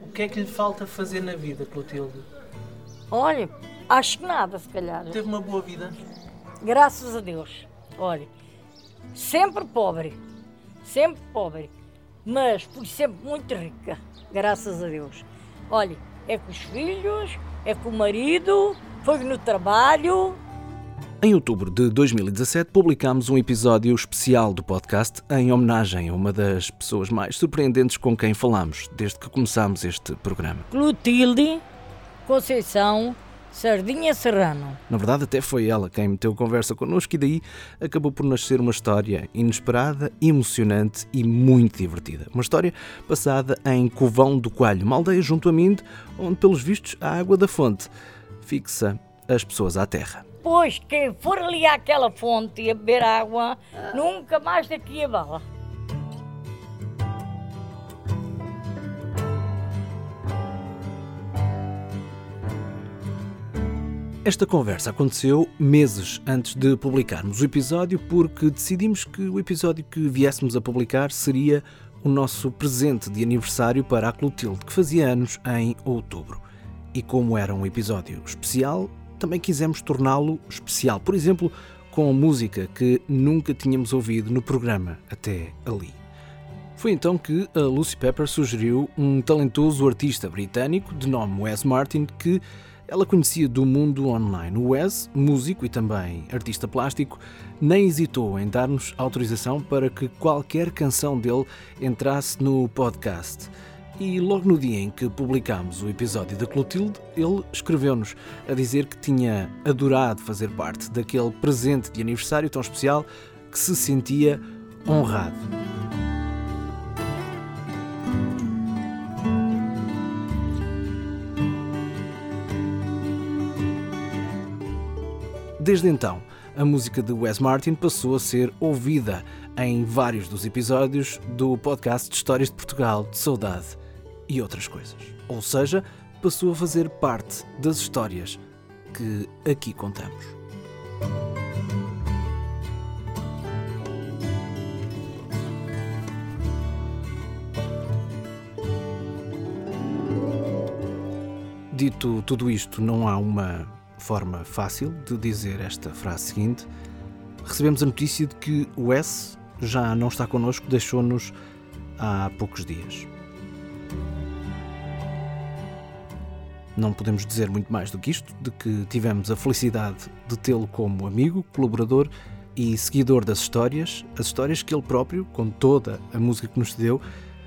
O que é que lhe falta fazer na vida, Clotilde? Olha, acho que nada, se calhar. Teve uma boa vida? Graças a Deus. Olha, sempre pobre, sempre pobre, mas por sempre muito rica, graças a Deus. Olha, é com os filhos, é com o marido, foi no trabalho. Em outubro de 2017, publicámos um episódio especial do podcast em homenagem a uma das pessoas mais surpreendentes com quem falamos desde que começámos este programa. Clotilde Conceição Sardinha Serrano. Na verdade, até foi ela quem meteu conversa connosco e daí acabou por nascer uma história inesperada, emocionante e muito divertida. Uma história passada em Covão do Coelho, uma aldeia junto a Minde, onde, pelos vistos, a água da fonte fixa as pessoas à terra. Pois, quem for ali àquela fonte e a beber água, nunca mais daqui a bala. Esta conversa aconteceu meses antes de publicarmos o episódio, porque decidimos que o episódio que viéssemos a publicar seria o nosso presente de aniversário para a Clotilde, que fazia anos em outubro. E como era um episódio especial, também quisemos torná-lo especial. Por exemplo, com música que nunca tínhamos ouvido no programa até ali. Foi então que a Lucy Pepper sugeriu um talentoso artista britânico de nome Wes Martin que ela conhecia do mundo online. O Wes, músico e também artista plástico, nem hesitou em dar-nos autorização para que qualquer canção dele entrasse no podcast. E logo no dia em que publicámos o episódio da Clotilde, ele escreveu-nos a dizer que tinha adorado fazer parte daquele presente de aniversário tão especial que se sentia honrado. Desde então, a música de Wes Martin passou a ser ouvida em vários dos episódios do podcast de Histórias de Portugal, de Saudade e outras coisas. Ou seja, passou a fazer parte das histórias que aqui contamos. Dito tudo isto, não há uma forma fácil de dizer esta frase seguinte. Recebemos a notícia de que o S já não está connosco, deixou-nos há poucos dias. Não podemos dizer muito mais do que isto, de que tivemos a felicidade de tê-lo como amigo, colaborador e seguidor das histórias, as histórias que ele próprio, com toda a música que nos deu,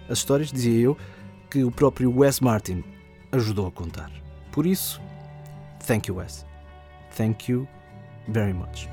as histórias, dizia eu, que o próprio Wes Martin ajudou a contar. Por isso, thank you, Wes. Thank you very much.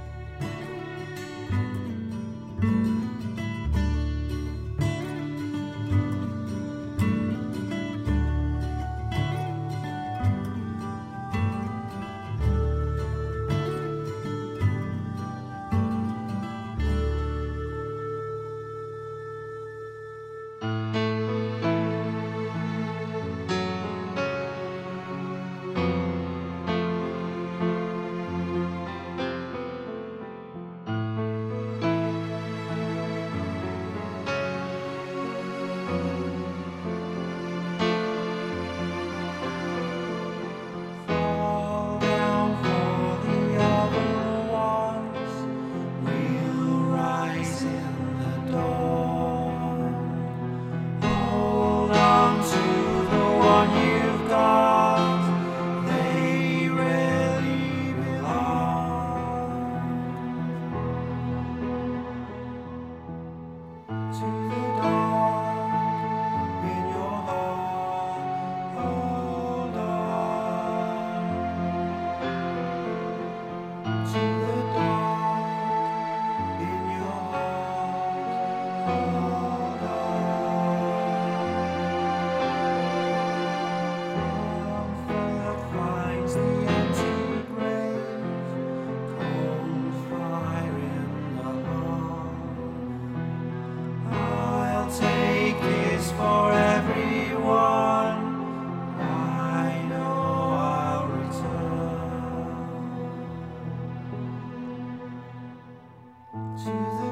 to the